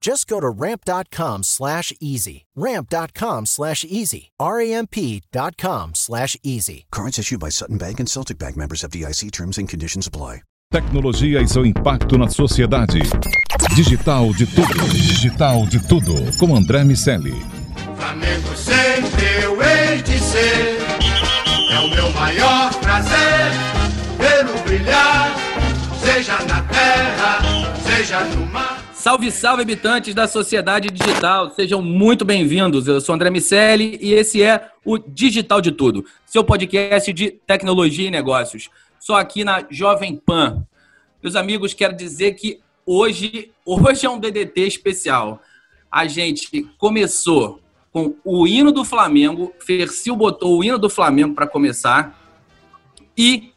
Just go to ramp.com slash easy. Ramp.com slash easy. R-A-M-P.com slash easy. Cards issued by Sutton Bank and Celtic Bank members of DIC terms and conditions apply. Tecnologia e seu impacto na sociedade. Digital de tudo. Digital de tudo. Com André Miceli. Flamengo sempre eu hei de ser. É o meu maior prazer vê-lo brilhar. Seja na terra, seja no mar. Salve, salve, habitantes da sociedade digital. Sejam muito bem-vindos. Eu sou André Miceli e esse é o Digital de Tudo, seu podcast de tecnologia e negócios. Só aqui na Jovem Pan. Meus amigos, quero dizer que hoje, hoje é um DDT especial. A gente começou com o hino do Flamengo, Fercil botou o hino do Flamengo para começar e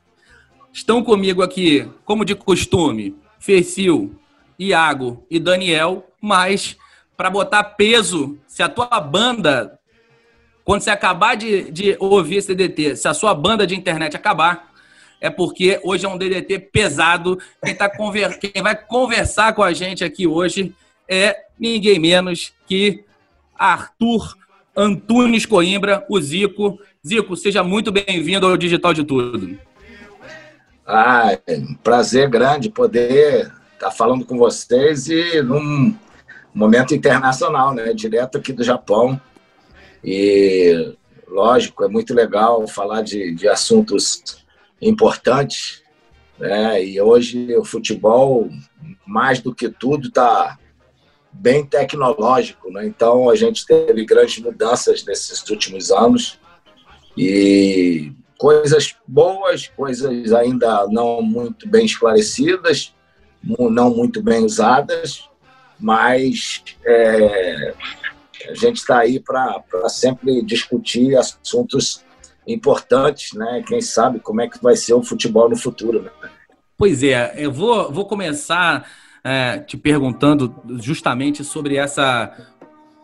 estão comigo aqui, como de costume, Fercil, Iago e Daniel, mas para botar peso, se a tua banda, quando você acabar de, de ouvir esse DDT, se a sua banda de internet acabar, é porque hoje é um DDT pesado. Quem, tá conver... Quem vai conversar com a gente aqui hoje é ninguém menos que Arthur Antunes Coimbra, o Zico. Zico, seja muito bem-vindo ao Digital de Tudo. Ah, é prazer grande poder estar tá falando com vocês e num momento internacional, né? Direto aqui do Japão. E, lógico, é muito legal falar de, de assuntos importantes, né? E hoje o futebol, mais do que tudo, está bem tecnológico, né? Então a gente teve grandes mudanças nesses últimos anos e coisas boas, coisas ainda não muito bem esclarecidas, não muito bem usadas, mas é, a gente está aí para sempre discutir assuntos importantes, né? Quem sabe como é que vai ser o futebol no futuro, né? Pois é, eu vou, vou começar é, te perguntando justamente sobre essa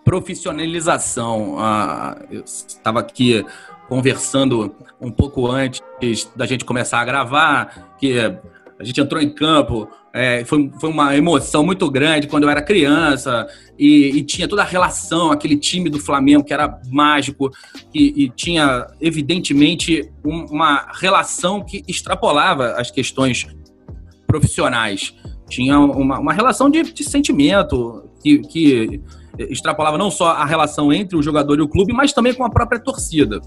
profissionalização. Ah, eu estava aqui conversando um pouco antes da gente começar a gravar, que a gente entrou em campo, é, foi, foi uma emoção muito grande quando eu era criança e, e, tinha toda a relação, aquele time do Flamengo que era mágico e, e tinha, evidentemente, um, uma relação que extrapolava as questões profissionais. Tinha uma, uma relação de, de sentimento que, que extrapolava não só a relação entre o jogador e o clube, mas também com a própria torcida.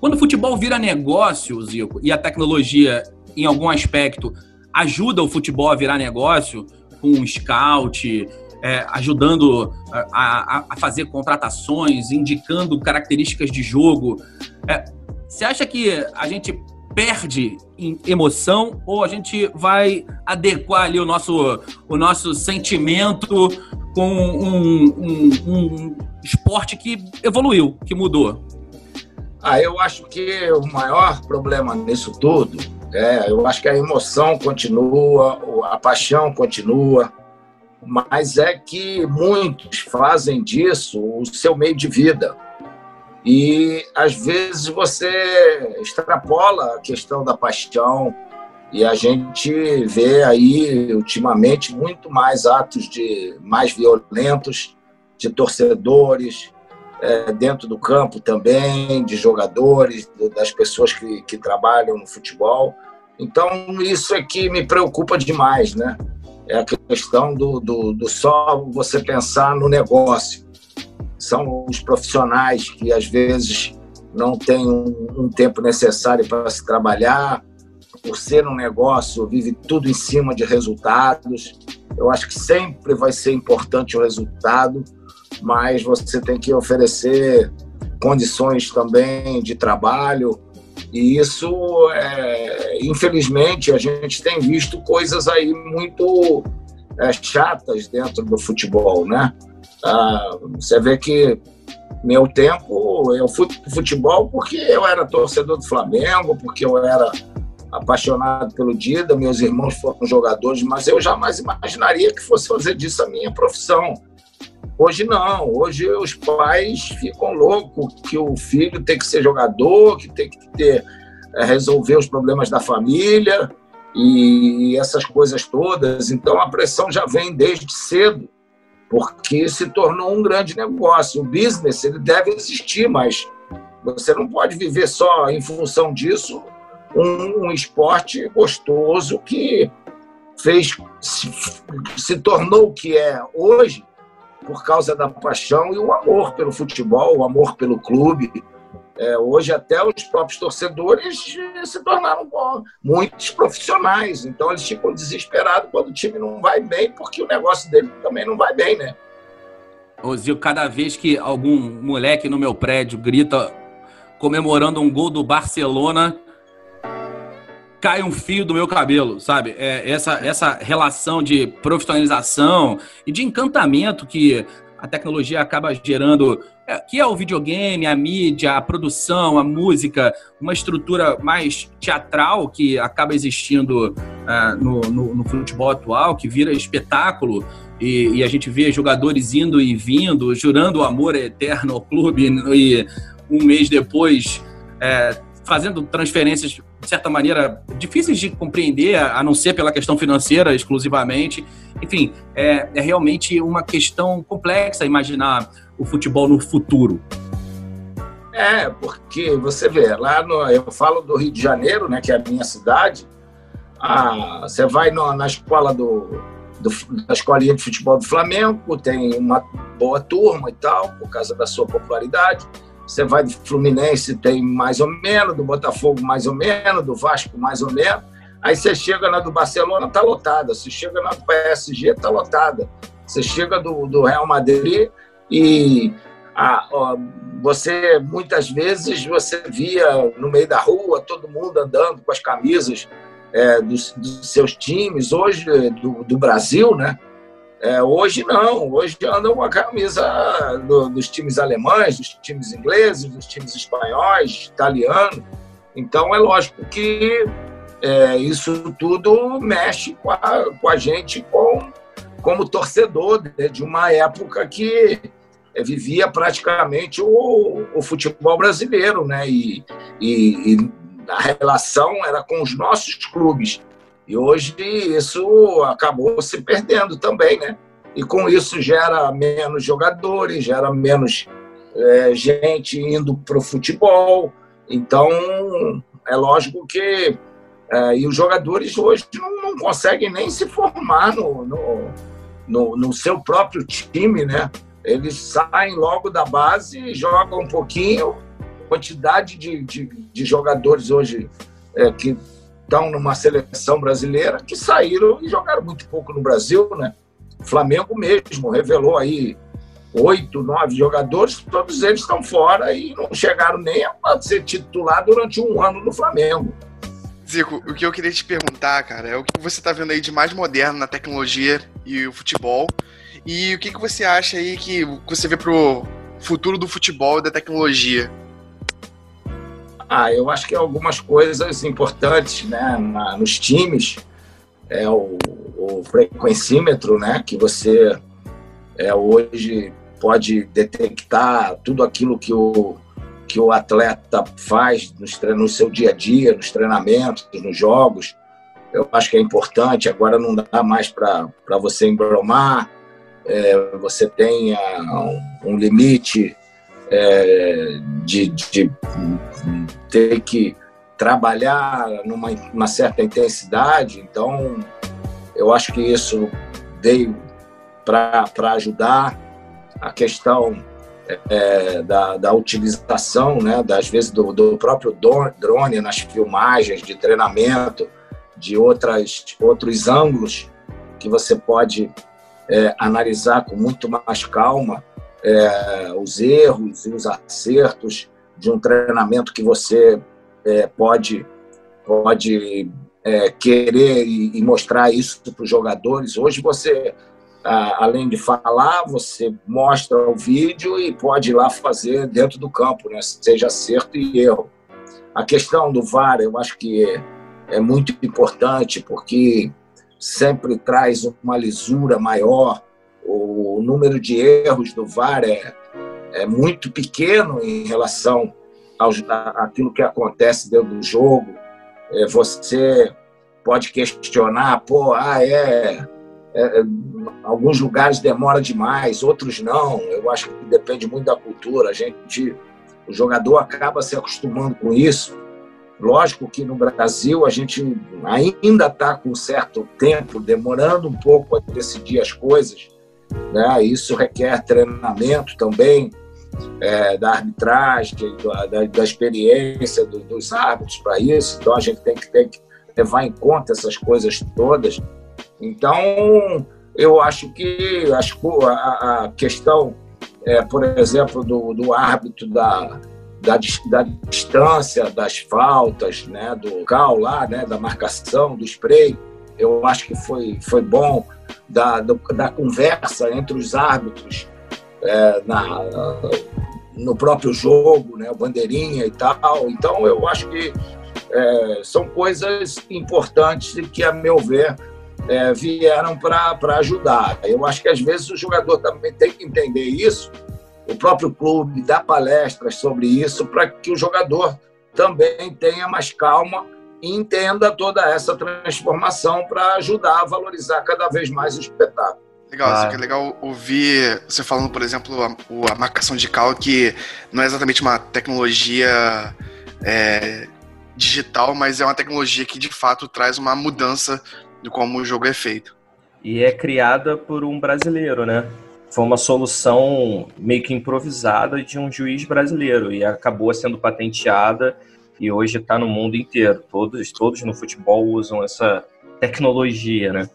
Quando o futebol vira negócio, Zico, e a tecnologia, em algum aspecto, ajuda o futebol a virar negócio, com um scout, é, ajudando a, a, a, fazer contratações, indicando características de jogo. É, você acha que a gente perde em emoção ou a gente vai adequar ali o nosso, o nosso sentimento com um, um, um esporte que evoluiu, que mudou? Ah, eu acho que o maior problema nisso tudo é, eu acho que a emoção continua, a paixão continua, mas é que muitos fazem disso o seu meio de vida. E às vezes você extrapola a questão da paixão e a gente vê aí ultimamente muito mais atos de mais violentos de torcedores é, dentro do campo também, de jogadores, das pessoas que, que trabalham no futebol. Então isso é que me preocupa demais, né? É a questão do, do, do só você pensar no negócio são os profissionais que às vezes não têm um, um tempo necessário para se trabalhar, por ser um negócio, vive tudo em cima de resultados. Eu acho que sempre vai ser importante o resultado, mas você tem que oferecer condições também de trabalho. E isso, é, infelizmente, a gente tem visto coisas aí muito é, chatas dentro do futebol, né? Ah, você vê que meu tempo eu fui pro futebol porque eu era torcedor do Flamengo, porque eu era apaixonado pelo Dida, meus irmãos foram jogadores, mas eu jamais imaginaria que fosse fazer disso a minha profissão. Hoje não, hoje os pais ficam loucos que o filho tem que ser jogador, que tem que ter é, resolver os problemas da família e essas coisas todas. Então a pressão já vem desde cedo, porque se tornou um grande negócio. O business ele deve existir, mas você não pode viver só em função disso um, um esporte gostoso que fez se, se tornou o que é hoje por causa da paixão e o amor pelo futebol, o amor pelo clube. É, hoje até os próprios torcedores se tornaram muitos profissionais, então eles ficam desesperados quando o time não vai bem, porque o negócio dele também não vai bem, né? Ô cada vez que algum moleque no meu prédio grita comemorando um gol do Barcelona, cai um fio do meu cabelo, sabe? É, essa, essa relação de profissionalização e de encantamento que a tecnologia acaba gerando, é, que é o videogame, a mídia, a produção, a música, uma estrutura mais teatral que acaba existindo é, no, no, no, futebol atual, que vira espetáculo. E, e, a gente vê jogadores indo e vindo, jurando o amor eterno ao clube, e um mês depois é, fazendo transferências, de certa maneira, difíceis de compreender, a não ser pela questão financeira exclusivamente. Enfim, é, é realmente uma questão complexa imaginar o futebol no futuro. É, porque você vê, lá no, eu falo do Rio de Janeiro, né, que é a minha cidade, ah, você vai no, na escola do, do, da escolinha de futebol do Flamengo, tem uma boa turma e tal, por causa da sua popularidade. Você vai do Fluminense, tem mais ou menos, do Botafogo mais ou menos, do Vasco mais ou menos. Aí você chega na do Barcelona, tá lotada. Você chega na do PSG, tá lotada. Você chega do, do Real Madrid e a, ó, você muitas vezes você via no meio da rua todo mundo andando com as camisas é, dos, dos, seus times hoje do, do Brasil, né? É, hoje não, hoje andam com a camisa do, dos times alemães, dos times ingleses, dos times espanhóis, italianos. Então é lógico que é, isso tudo mexe com a, com a gente com, como torcedor né, de uma época que é, vivia praticamente o, o, futebol brasileiro, né? E, e, e a relação era com os nossos clubes. E hoje isso acabou se perdendo também, né? E com isso gera menos jogadores, gera menos é, gente indo para o futebol. Então, é lógico que. É, e os jogadores hoje não, não, conseguem nem se formar no, no, no, no seu próprio time, né? Eles saem logo da base, jogam um pouquinho. Quantidade de, de, de jogadores hoje é, que estão numa seleção brasileira que saíram e jogaram muito pouco no Brasil, né? O Flamengo mesmo revelou aí oito, nove jogadores, todos eles estão fora e não chegaram nem a ser titular durante um ano no Flamengo. Zico, o que eu queria te perguntar, cara, é o que você está vendo aí de mais moderno na tecnologia e o futebol. E o que, que você acha aí que você vê pro futuro do futebol e da tecnologia? Ah, eu acho que algumas coisas importantes né, na, nos times é o, o, frequencímetro, né, que você é, hoje pode detectar tudo aquilo que o, que o atleta faz nos, no seu dia a dia, nos treinamentos, nos jogos. Eu acho que é importante. Agora não dá mais para você embromar, é, você tem um, limite é, de, de ter que trabalhar numa uma certa intensidade. Então, eu acho que isso veio para ajudar a questão é, da, da, utilização, né, das vezes do, do, próprio drone nas filmagens de treinamento, de outras, outros ângulos que você pode é, analisar com muito mais calma é, os erros e os acertos de um treinamento que você é, pode, pode é, querer e, e mostrar isso para os jogadores. Hoje você além de falar, você mostra o vídeo e pode ir lá fazer dentro do campo, né? seja acerto e erro. A questão do VAR, eu acho que é, é muito importante, porque sempre traz uma lisura maior. O número de erros do VAR é, é muito pequeno em relação aos, àquilo que acontece dentro do jogo. É, você pode questionar, pô, ah, é é, é, alguns lugares demora demais, outros não. Eu acho que depende muito da cultura. A gente, o jogador acaba se acostumando com isso. Lógico que no Brasil a gente ainda está com certo tempo, demorando um pouco a decidir as coisas. Né? Isso requer treinamento também é, da arbitragem, da, da experiência do, dos árbitros para isso. Então a gente tem que, tem que levar em conta essas coisas todas. Então, eu acho que a, a questão, é, por exemplo, do, do árbitro da, da, da, distância, das faltas, né, do cal lá, né, da marcação, do spray, eu acho que foi, foi bom, da, da conversa entre os árbitros é, na, no próprio jogo, né, bandeirinha e tal. Então, eu acho que é, são coisas importantes que, a meu ver, é, vieram para ajudar. Eu acho que às vezes o jogador também tem que entender isso, o próprio clube dá palestras sobre isso para que o jogador também tenha mais calma e entenda toda essa transformação para ajudar a valorizar cada vez mais o espetáculo. Legal, ah. é legal ouvir você falando, por exemplo, a, a, marcação de cal, que não é exatamente uma tecnologia é, digital, mas é uma tecnologia que de fato traz uma mudança de como o jogo é feito. E é criada por um brasileiro, né? Foi uma solução meio que improvisada de um juiz brasileiro e acabou sendo patenteada e hoje está no mundo inteiro. Todos, todos no futebol usam essa tecnologia, né?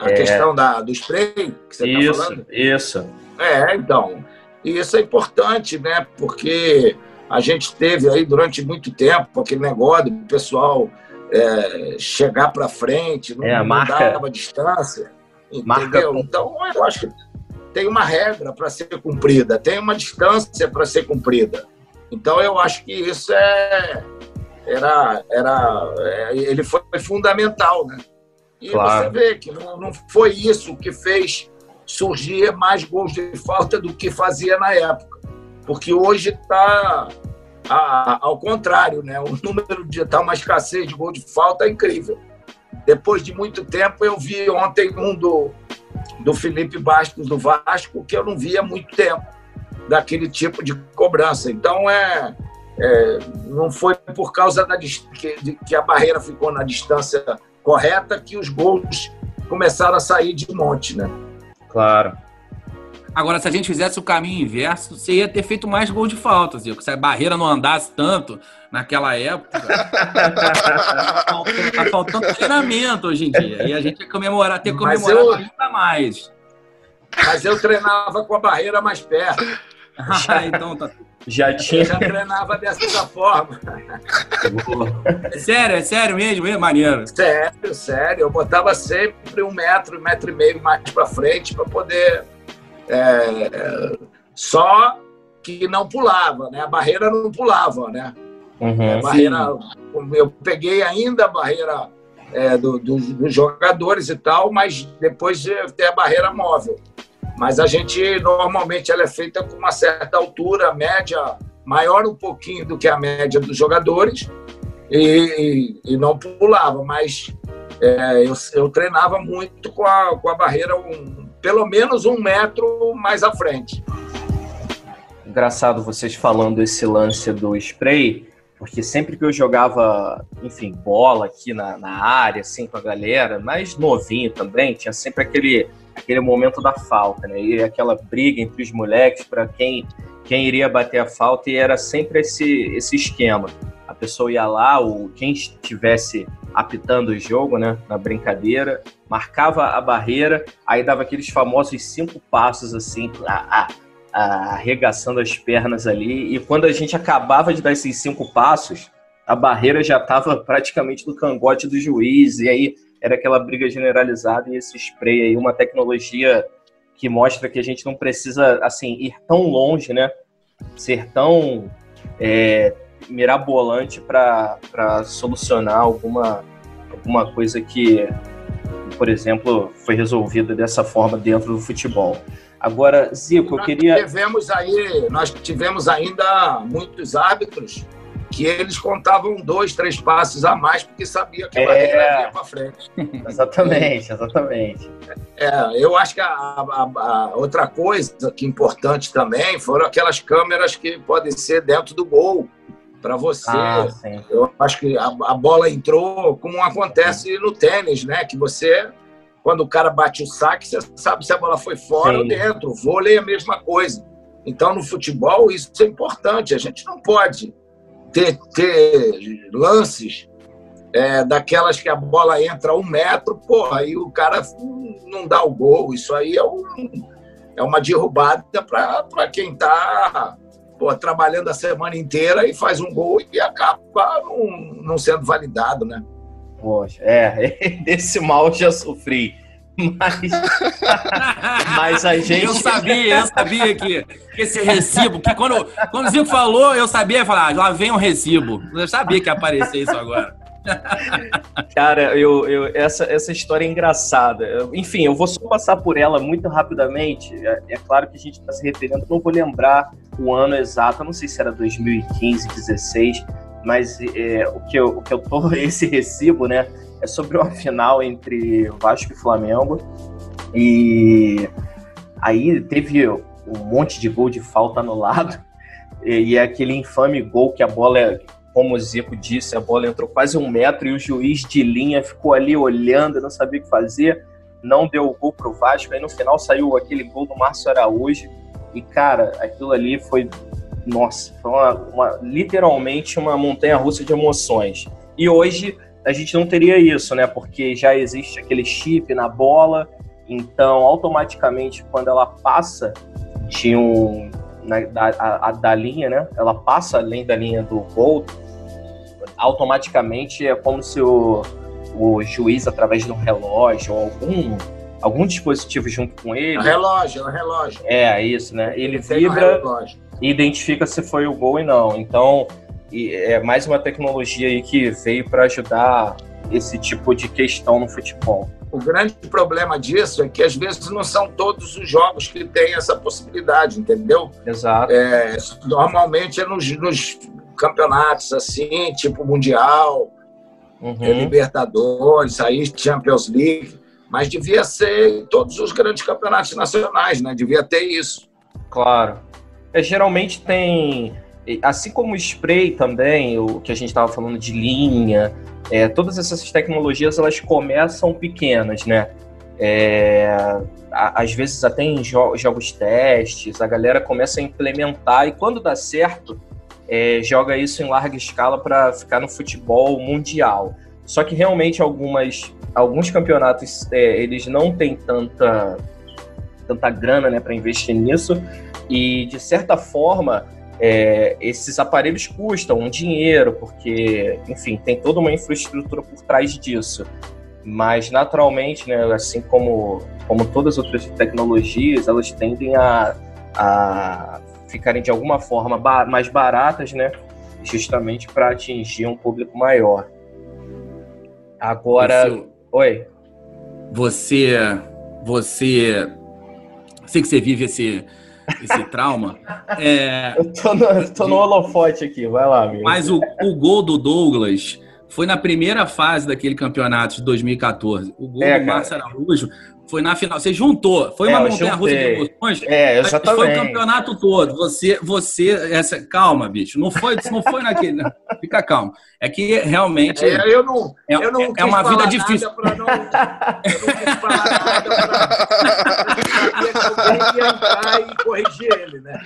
A é... questão da, do spray que você está falando? Isso, É, então. E isso é importante, né? Porque a gente teve aí durante muito tempo aquele negócio do pessoal é, chegar para frente, não, é, a marca, a distância. Entendeu? Então, eu acho que tem uma regra para ser cumprida, tem uma distância para ser cumprida. Então, eu acho que isso é, era, era, é, ele foi fundamental, né? E claro. você vê que não, não foi isso que fez surgir mais gols de falta do que fazia na época. Porque hoje está ao contrário, né? O número de tá uma escassez de gol de falta é incrível. Depois de muito tempo, eu vi ontem um do, do Felipe Bastos do Vasco que eu não via há muito tempo daquele tipo de cobrança. Então é, é não foi por causa da que, que a barreira ficou na distância correta que os gols começaram a sair de monte, né? Claro. Agora, se a gente fizesse o caminho inverso, você ia ter feito mais gol de falta, Zico. Se a barreira não andasse tanto naquela época, tá faltando treinamento hoje em dia. E a gente ia comemorar, ter comemorado eu... ainda mais. Mas eu treinava com a barreira mais perto. Ah, então tá. Já tinha. Eu já treinava dessa forma. É sério, é sério mesmo, é maneiro. Sério, sério. Eu botava sempre um metro, um metro e meio mais para frente para poder é, só que não pulava, né? A barreira não pulava, né? Uhum, a barreira, eu peguei ainda a barreira é, do, do, dos jogadores e tal, mas depois tem a barreira móvel. Mas a gente normalmente ela é feita com uma certa altura, média maior um pouquinho do que a média dos jogadores e, e não pulava, mas é, eu, eu, treinava muito com a, com a barreira um, pelo menos um metro mais à frente. Engraçado vocês falando esse lance do spray, porque sempre que eu jogava, enfim, bola aqui na, na área, assim, com a galera, mais novinho também, tinha sempre aquele, aquele momento da falta, né? E aquela briga entre os moleques para quem quem iria bater a falta e era sempre esse, esse esquema. A pessoa ia lá, ou quem estivesse apitando o jogo, né, na brincadeira, marcava a barreira, aí dava aqueles famosos cinco passos assim, a, arregaçando as pernas ali, e quando a gente acabava de dar esses cinco passos, a barreira já estava praticamente no cangote do juiz, e aí era aquela briga generalizada e esse spray aí, uma tecnologia que mostra que a gente não precisa, assim, ir tão longe, né, ser tão é, mirabolante para solucionar alguma, alguma coisa que, por exemplo, foi resolvida dessa forma dentro do futebol. Agora, Zico, eu queria. Tivemos aí, nós tivemos ainda muitos árbitros que eles contavam dois, três passos a mais porque sabia que a é... barreira ia para frente. Exatamente, exatamente. É, eu acho que a, a, a, outra coisa que é importante também foram aquelas câmeras que podem ser dentro do gol para você. Ah, eu acho que a, a, bola entrou como acontece no tênis, né? Que você, quando o cara bate o saque, você sabe se a bola foi fora sim. ou dentro. O vôlei é a mesma coisa. Então, no futebol, isso é importante. A gente não pode ter, ter lances é, daquelas que a bola entra um metro, porra, aí o cara não dá o gol. Isso aí é, um, é uma derrubada para quem está trabalhando a semana inteira e faz um gol e acaba não, não sendo validado, né? Poxa, é, desse mal já sofri. Mas, mas a gente. Eu sabia, eu sabia que, que esse recibo, que quando, quando o Zico falou, eu sabia falar, ah, lá vem um recibo. Eu sabia que ia aparecer isso agora. Cara, eu, eu, essa, essa história é engraçada. Enfim, eu vou só passar por ela muito rapidamente. É, é claro que a gente está se referindo, não vou lembrar o ano exato, não sei se era 2015, 2016, mas é, o, que eu, o que eu tô, esse recibo, né, é sobre uma final entre Vasco e Flamengo. E aí teve um monte de gol de falta anulado. E, é aquele infame gol que a bola como o Zico disse, a bola entrou quase um metro e o juiz de linha ficou ali olhando, não sabia o que fazer, não deu o gol pro Vasco, aí no final saiu aquele gol do Márcio Araújo, e cara, aquilo ali foi, nossa, foi uma, uma, literalmente uma montanha russa de emoções. E hoje a gente não teria isso, né, porque já existe aquele chip na bola, então automaticamente quando ela passa de um na, da, a, a, da linha, né? Ela passa além da linha do gol, automaticamente é como se o, o juiz, através de um relógio ou algum, algum dispositivo junto com ele. É um relógio, é um relógio. É, isso, né? Ele, ele vibra e identifica se foi o gol e não. Então, é mais uma tecnologia aí que veio para ajudar esse tipo de questão no futebol. O grande problema disso é que às vezes não são todos os jogos que têm essa possibilidade, entendeu? Exato. É, normalmente é nos, nos, campeonatos assim, tipo Mundial, uhum. é, Libertadores, aí Champions League, mas devia ser em todos os grandes campeonatos nacionais, né? Devia ter isso. Claro. É, geralmente tem assim como o spray também, o que a gente estava falando de linha, é, todas essas tecnologias elas começam pequenas, né? É, às vezes até em jo jogos testes, a galera começa a implementar e quando dá certo, é, joga isso em larga escala para ficar no futebol mundial. Só que realmente algumas, alguns campeonatos é, eles não têm tanta, tanta grana né, para investir nisso e de certa forma é, esses aparelhos custam um dinheiro, porque, enfim, tem toda uma infraestrutura por trás disso. Mas, naturalmente, né, assim como, como todas as outras tecnologias, elas tendem a, a ficarem de alguma forma ba mais baratas, né, justamente para atingir um público maior. Agora. Esse... Oi. Você. Você. Sei que você vive esse esse trauma. É, eu tô no, tô no holofote aqui, vai lá, amigo. Mas o, o gol do Douglas foi na primeira fase daquele campeonato de 2014. O gol é, do Márcio Araújo foi na final. Você juntou. Foi é, uma montanha russa de emoções. É, exatamente. Foi o campeonato todo. Você, você, essa, calma, bicho. Não foi, não foi naquele. Fica calmo. É que realmente. É, eu não. É, eu não é uma vida difícil. Não, eu não quis falar nada pra, alguém ia entrar e corrigir ele, né?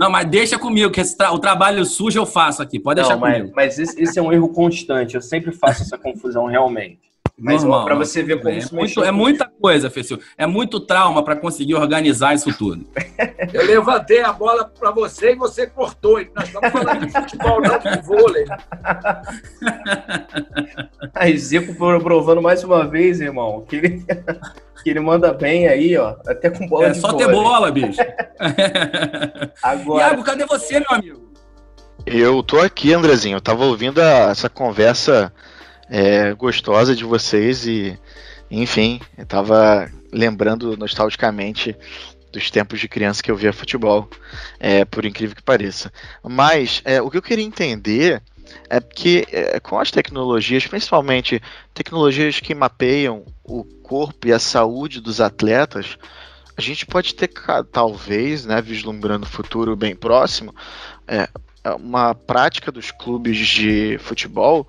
Não, mas deixa comigo, que tra o trabalho sujo eu faço aqui. Pode deixar Não, mas, comigo. Mas esse, esse, é um erro constante. Eu sempre faço essa confusão realmente. Mas para você ver como é, isso muito, é muita coisa, Fecil. É muito trauma para conseguir organizar isso tudo. Eu levantei a bola para você e você cortou. E nós estamos falando de futebol, não de vôlei. Aí, Zico provando mais uma vez, irmão, que ele, que ele manda bem aí, ó. Até com bola é de só vôlei. ter bola, bicho. Agora... Iago, cadê você, meu amigo? Eu tô aqui, Andrezinho. Eu tava ouvindo a, essa conversa é, gostosa de vocês e, enfim, eu tava lembrando nostalgicamente dos tempos de criança que eu via futebol, é, por incrível que pareça. Mas é, o que eu queria entender é que é, com as tecnologias, principalmente tecnologias que mapeiam o corpo e a saúde dos atletas, a gente pode ter talvez, né, vislumbrando o futuro bem próximo, é, uma prática dos clubes de futebol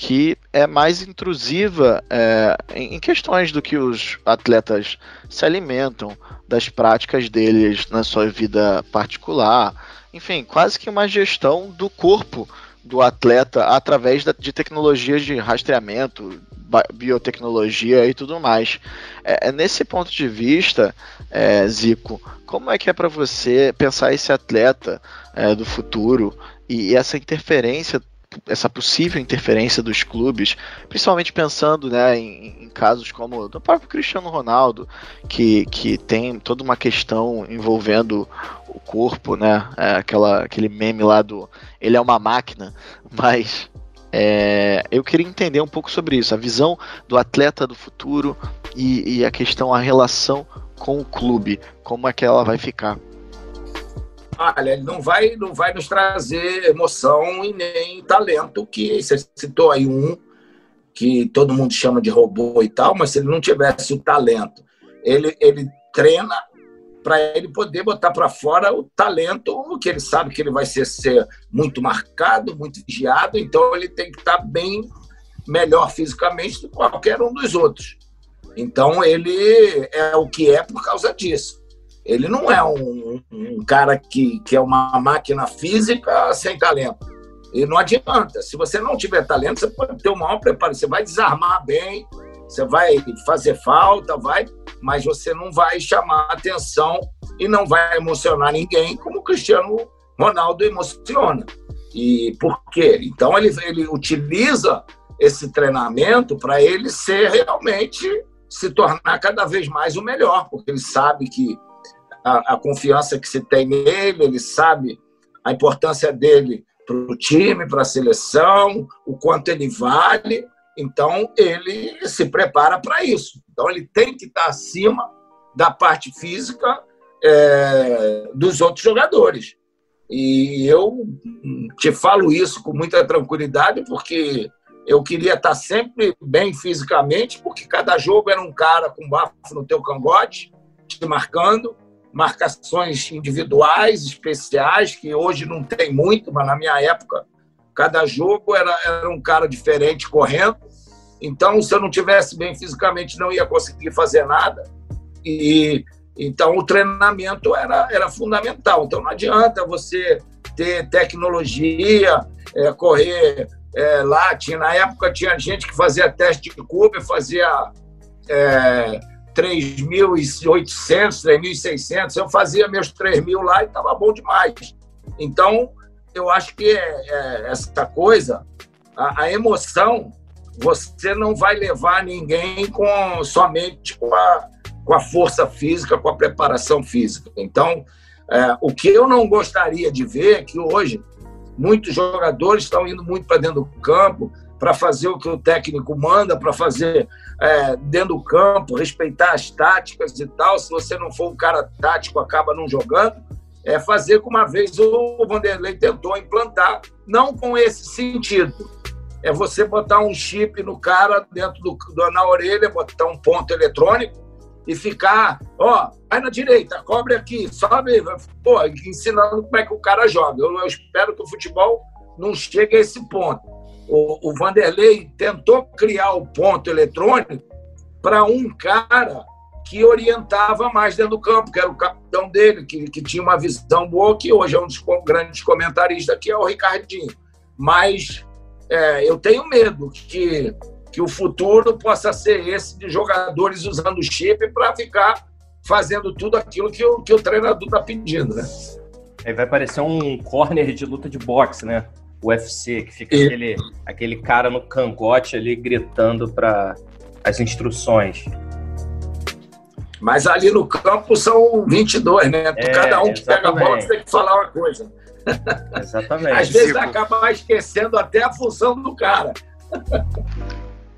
que é mais intrusiva é, em questões do que os atletas se alimentam, das práticas deles na sua vida particular, enfim, quase que uma gestão do corpo do atleta através de tecnologias de rastreamento, biotecnologia e tudo mais. É, é, nesse ponto de vista, é, Zico, como é que é para você pensar esse atleta é, do futuro e, e essa interferência essa possível interferência dos clubes, principalmente pensando né, em, em, casos como do próprio Cristiano Ronaldo, que, que tem toda uma questão envolvendo o corpo, né? É, aquela, aquele meme lá do ele é uma máquina, mas é, eu queria entender um pouco sobre isso, a visão do atleta do futuro e, e a questão, a relação com o clube, como é que ela vai ficar. Olha, ele não vai, não vai nos trazer emoção e nem talento, que você citou aí um que todo mundo chama de robô e tal, mas se ele não tivesse o talento, ele, ele treina para ele poder botar para fora o talento, que ele sabe que ele vai ser, ser muito marcado, muito vigiado, então ele tem que estar tá bem melhor fisicamente do que qualquer um dos outros. Então ele é o que é por causa disso. Ele não é um, um cara que, que é uma máquina física sem talento. E não adianta. Se você não tiver talento, você pode ter o maior preparo. Você vai desarmar bem, você vai fazer falta, vai, mas você não vai chamar atenção e não vai emocionar ninguém, como o Cristiano Ronaldo emociona. E por quê? Então ele, ele utiliza esse treinamento para ele ser realmente se tornar cada vez mais o melhor, porque ele sabe que a, a confiança que se tem nele, ele sabe a importância dele para o time, para a seleção, o quanto ele vale. Então, ele se prepara para isso. Então, ele tem que estar acima da parte física é, dos outros jogadores. E eu te falo isso com muita tranquilidade, porque eu queria estar sempre bem fisicamente, porque cada jogo era um cara com bafo no teu cangote, te marcando, marcações individuais, especiais, que hoje não tem muito, mas na minha época, cada jogo era, era um cara diferente correndo. Então, se eu não tivesse bem fisicamente, não ia conseguir fazer nada. E então o treinamento era, era fundamental. Então, não adianta você ter tecnologia, é, correr é, lá. Tinha, na época tinha gente que fazia teste de curva, fazia é, 3.800, 3.600, eu fazia meus 3.000 lá e estava bom demais. Então, eu acho que é, é essa coisa, a, a, emoção, você não vai levar ninguém com somente com a, com a força física, com a preparação física. Então, é, o que eu não gostaria de ver é que hoje muitos jogadores estão indo muito para dentro do campo, para fazer o que o técnico manda, para fazer é, dentro do campo, respeitar as táticas e tal. Se você não for um cara tático, acaba não jogando. É fazer como uma vez o Vanderlei tentou implantar, não com esse sentido. É você botar um chip no cara dentro do, na orelha, botar um ponto eletrônico e ficar, ó, vai na direita, cobre aqui, sobe, pô, ensinando como é que o cara joga. Eu, eu espero que o futebol não chegue a esse ponto o, o Vanderlei tentou criar o ponto eletrônico para um cara que orientava mais dentro do campo, que era o capitão dele, que, que tinha uma visão boa, que hoje é um dos grandes comentaristas, que é o Ricardinho. Mas é, eu tenho medo que, que o futuro possa ser esse de jogadores usando chip para ficar fazendo tudo aquilo que o, que o treinador está pedindo, né? Aí vai parecer um corner de luta de boxe, né? O UFC, que fica e... aquele, aquele cara no cangote ali gritando para as instruções. Mas ali no campo são 22, né? É, Cada um que pega a bola tem que falar uma coisa. Exatamente. Às vezes acaba esquecendo até a função do cara.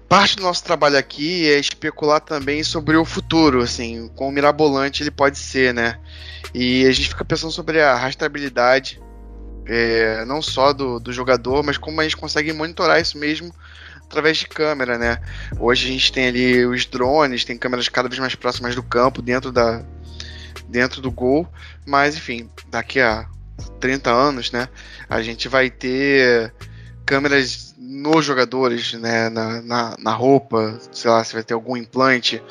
Parte do nosso trabalho aqui é especular também sobre o futuro, assim, quão mirabolante ele pode ser, né? E a gente fica pensando sobre a rastreabilidade, é, não só do, do jogador, mas como a gente consegue monitorar isso mesmo através de câmera, né? Hoje a gente tem ali os drones, tem câmeras cada vez mais próximas do campo, dentro da dentro do gol, mas enfim, daqui a 30 anos, né, a gente vai ter câmeras nos jogadores, né, na, na, na roupa, sei lá, se vai ter algum implante,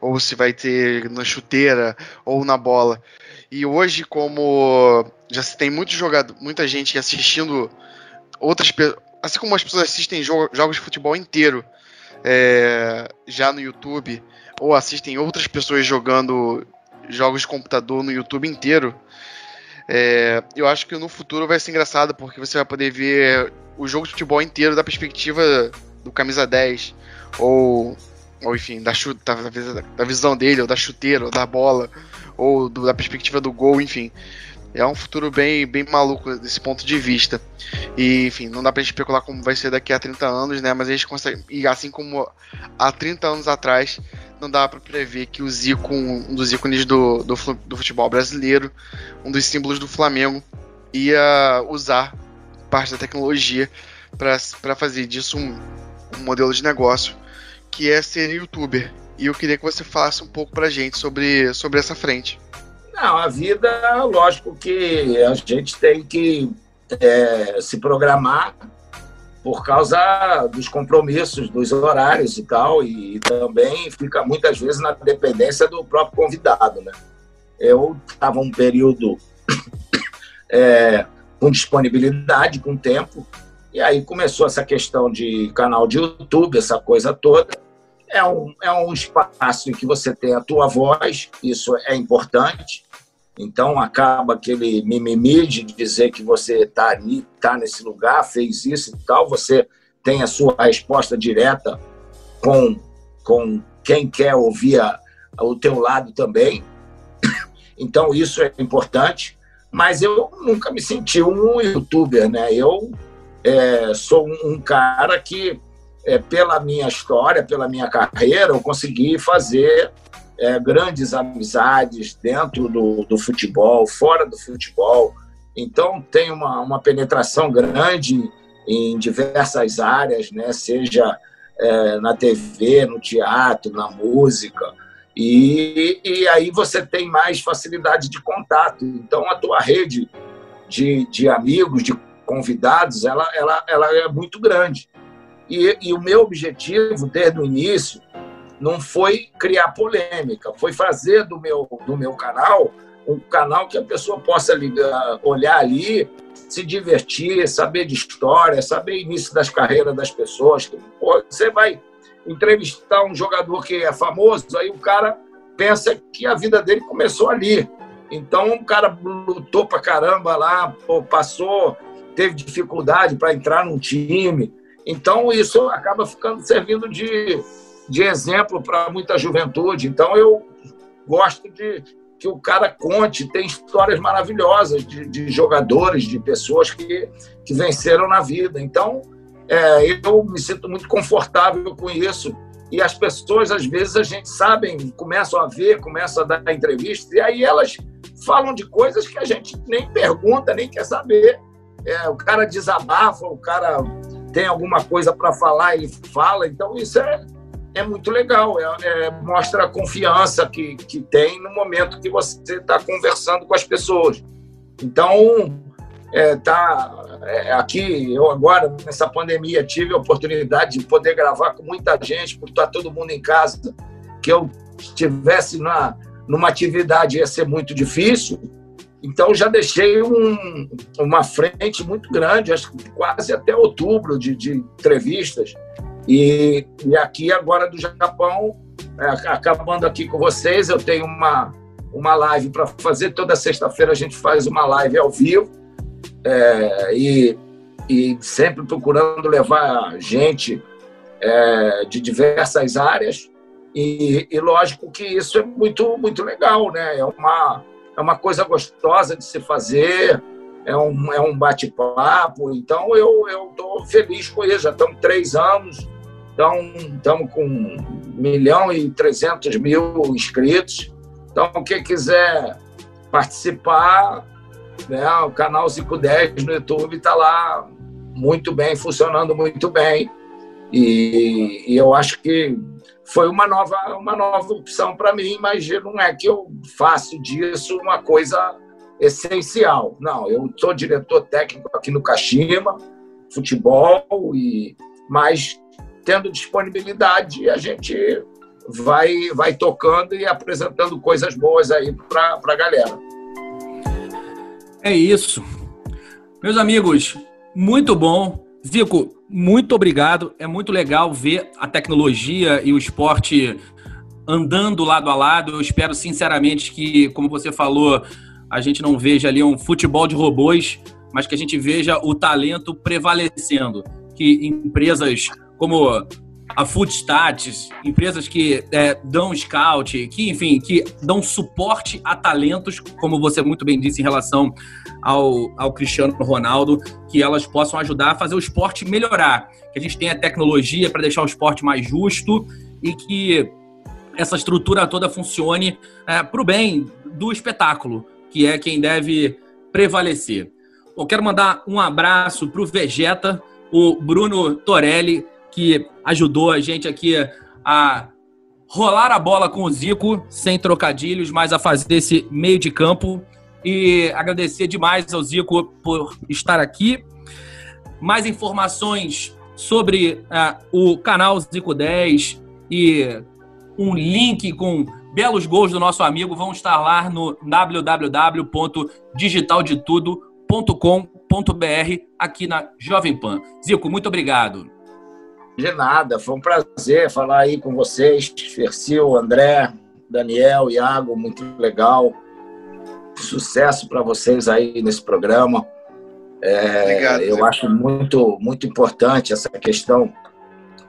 ou se vai ter na chuteira ou na bola. E hoje, como já se tem muito jogador, muita gente assistindo outras assim como as pessoas assistem jo jogos de futebol inteiro é, já no YouTube, ou assistem outras pessoas jogando jogos de computador no YouTube inteiro, é, eu acho que no futuro vai ser engraçado, porque você vai poder ver o jogo de futebol inteiro da perspectiva do camisa 10, ou, ou enfim, da, da, da visão dele, ou da chuteira, ou da bola, ou do, da perspectiva do gol, enfim é um futuro bem, bem maluco desse ponto de vista. E, enfim, não dá pra gente especular como vai ser daqui a 30 anos, né? Mas a gente consegue. E assim como há 30 anos atrás, não dá para prever que o Zico, um dos ícones do, do, do, futebol brasileiro, um dos símbolos do Flamengo, ia usar parte da tecnologia para fazer disso um, um modelo de negócio que é ser youtuber. E eu queria que você falasse um pouco pra gente sobre, sobre essa frente. Não, a vida, lógico que a gente tem que é, se programar por causa dos compromissos, dos horários e tal, e também fica muitas vezes na dependência do próprio convidado, né? Eu estava um período é, com disponibilidade, com tempo, e aí começou essa questão de canal de YouTube, essa coisa toda. É um, é um espaço em que você tem a tua voz, isso é importante, então acaba aquele mimimi de dizer que você está ali, está nesse lugar, fez isso e tal. Você tem a sua resposta direta com, com quem quer ouvir a, o teu lado também. Então isso é importante. Mas eu nunca me senti um youtuber, né? Eu é, sou um, um cara que, é, pela minha história, pela minha carreira, eu consegui fazer é, grandes amizades dentro do, do futebol, fora do futebol. Então, tem uma, uma penetração grande em diversas áreas, né? seja é, na TV, no teatro, na música. E, e aí você tem mais facilidade de contato. Então, a tua rede de, de amigos, de convidados, ela, ela, ela é muito grande. E, e o meu objetivo, desde o início, não foi criar polêmica, foi fazer do meu, do meu canal um canal que a pessoa possa ligar, olhar ali, se divertir, saber de história, saber início das carreiras das pessoas. Pô, você vai entrevistar um jogador que é famoso, aí o cara pensa que a vida dele começou ali. Então, o cara lutou pra caramba lá, pô, passou, teve dificuldade para entrar num time. Então, isso acaba ficando servindo de, de exemplo para muita juventude. Então, eu gosto de que o cara conte, tem histórias maravilhosas de, de jogadores, de pessoas que, que venceram na vida. Então, é, eu me sinto muito confortável com isso. E as pessoas, às vezes, a gente sabe, começam a ver, começam a dar entrevistas, e aí elas falam de coisas que a gente nem pergunta, nem quer saber. É, o cara desabafa, o cara tem alguma coisa para falar, ele fala. Então, isso é, é muito legal, é, é, mostra a confiança que, que tem no momento que você está conversando com as pessoas. Então, é, tá, é, aqui, eu agora, nessa pandemia, tive a oportunidade de poder gravar com muita gente, por estar todo mundo em casa, que eu estivesse na, numa atividade ia ser muito difícil. Então já deixei um, uma frente muito grande, acho que quase até outubro de, de entrevistas. E, e, aqui agora do Japão, é, acabando aqui com vocês, eu tenho uma, uma live para fazer. Toda sexta-feira a gente faz uma live ao vivo. É, e, e sempre procurando levar gente é, de diversas áreas. E, e, lógico que isso é muito, muito legal, né? É uma, é uma coisa gostosa de se fazer, é um, é um bate-papo. Então, eu estou feliz com isso. Já estamos três anos, então estamos com 1 milhão e 300 mil inscritos. Então, quem quiser participar, né, o canal 510 no YouTube está lá muito bem, funcionando muito bem. E, e eu acho que foi uma nova, uma nova opção para mim, mas não é que eu faço disso uma coisa essencial. Não, eu sou diretor técnico aqui no Kashima, futebol, e mas tendo disponibilidade, a gente vai, vai tocando e apresentando coisas boas aí para a galera. É isso. Meus amigos, muito bom. Zico, muito obrigado. É muito legal ver a tecnologia e o esporte andando lado a lado. Eu espero sinceramente que, como você falou, a gente não veja ali um futebol de robôs, mas que a gente veja o talento prevalecendo. Que empresas como a Foodstats, empresas que é, dão scout, que, enfim, que dão suporte a talentos, como você muito bem disse em relação ao, ao Cristiano Ronaldo, que elas possam ajudar a fazer o esporte melhorar. Que a gente tenha tecnologia para deixar o esporte mais justo e que essa estrutura toda funcione é, para o bem do espetáculo, que é quem deve prevalecer. Eu quero mandar um abraço para o Vegeta, o Bruno Torelli, que ajudou a gente aqui a rolar a bola com o Zico, sem trocadilhos, mas a fazer esse meio de campo. E agradecer demais ao Zico por estar aqui. Mais informações sobre uh, o canal Zico 10 e um link com belos gols do nosso amigo vão estar lá no www.digitaldetudo.com.br aqui na Jovem Pan. Zico, muito obrigado. De nada, foi um prazer falar aí com vocês, Fercil, André, Daniel, Iago, muito legal. Sucesso para vocês aí nesse programa. É, Obrigado, eu acho muito, muito importante essa questão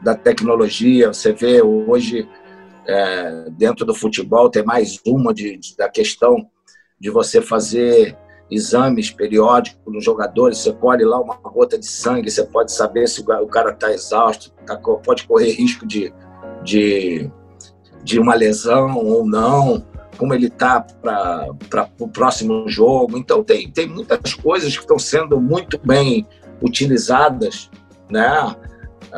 da tecnologia. Você vê hoje, é, dentro do futebol, tem mais uma de, de, da questão de você fazer exames periódicos nos jogadores, você colhe lá uma gota de sangue, você pode saber se o cara está exausto, tá, pode correr risco de, de, de uma lesão ou não, como ele está para o próximo jogo. Então, tem, tem muitas coisas que estão sendo muito bem utilizadas, né?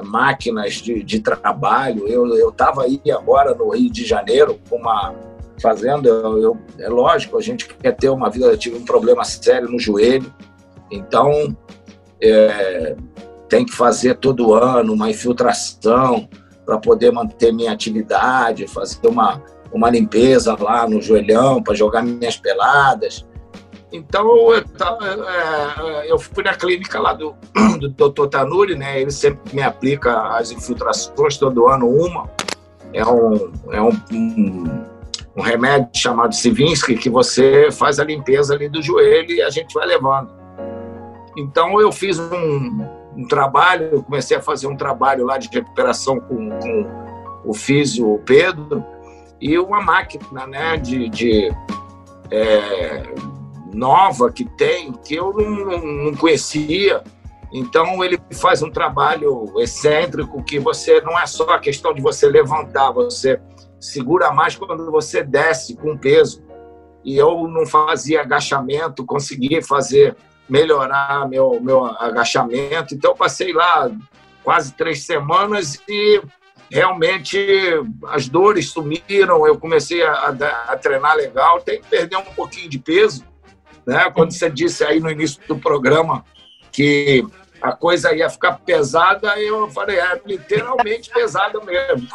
máquinas de, de trabalho. Eu estava aí agora no Rio de Janeiro com uma fazendo, eu, eu, é lógico, a gente quer ter uma vida, eu tive um problema sério no joelho, então é, tem que fazer todo ano uma infiltração para poder manter minha atividade, fazer uma, uma limpeza lá no joelhão para jogar minhas peladas. Então, eu, é, eu, fui na clínica lá do, do Dr. Tanuri, né? Ele sempre me aplica as infiltrações, todo ano uma. É um, é um, um um remédio chamado Sivinsky que você faz a limpeza ali do joelho e a gente vai levando. Então eu fiz um, um trabalho, comecei a fazer um trabalho lá de recuperação com, com o físio Pedro e uma máquina né, de, de é, nova que tem que eu não, não conhecia. Então ele faz um trabalho excêntrico que você não é só a questão de você levantar, você segura mais quando você desce com peso. E eu não fazia agachamento, consegui fazer, melhorar meu, meu agachamento. Então, passei lá quase três semanas e realmente as dores sumiram. Eu comecei a, a, a treinar legal. Tem que perder um pouquinho de peso. Né? Quando você disse aí no início do programa que a coisa ia ficar pesada, eu falei, é literalmente pesada mesmo.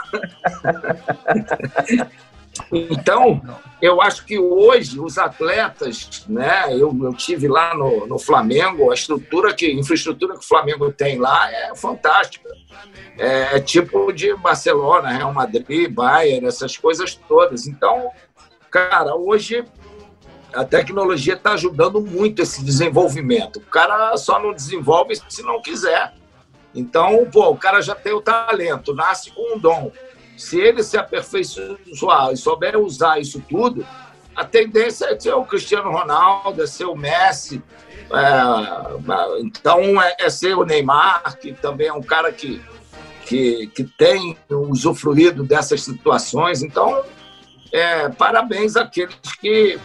Então, eu acho que hoje os atletas, né? Eu, eu tive lá no, no Flamengo, a estrutura que, a infraestrutura que o Flamengo tem lá é fantástica. É, é tipo de Barcelona, Real Madrid, Bayern, essas coisas todas. Então, cara, hoje a tecnologia está ajudando muito esse desenvolvimento. O cara só não desenvolve se não quiser. Então, pô, o cara já tem o talento, nasce com um dom. Se ele se aperfeiçoar e souber usar isso tudo, a tendência é ser o Cristiano Ronaldo, é ser o Messi, é, então é, é, ser o Neymar, que também é um cara que, que, que tem usufruído dessas situações. Então, é, parabéns àqueles que,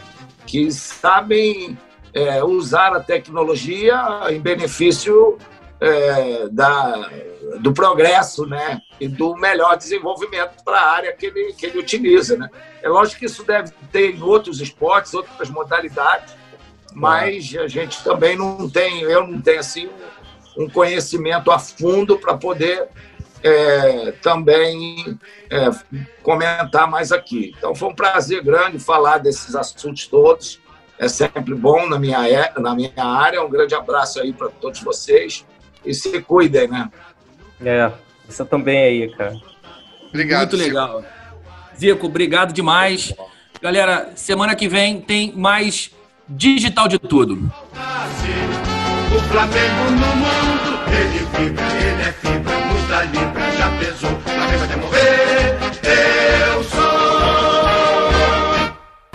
que sabem é, usar a tecnologia em benefício é, da, do progresso né, e do melhor desenvolvimento para a área que ele, que ele utiliza. Né? É lógico que isso deve ter em outros esportes, outras modalidades, mas a gente também não tem, eu não tenho assim um conhecimento a fundo para poder é, também é, comentar mais aqui. Então foi um prazer grande falar desses assuntos todos. É sempre bom na minha, na minha área. Um grande abraço aí para todos vocês e se cuidem, né? É, você também aí, cara. Obrigado. Muito Zico. legal. Zico, obrigado demais. Galera, semana que vem tem mais Digital de Tudo. O Flamengo no mundo, ele vibra, ele é fibra, muita libra,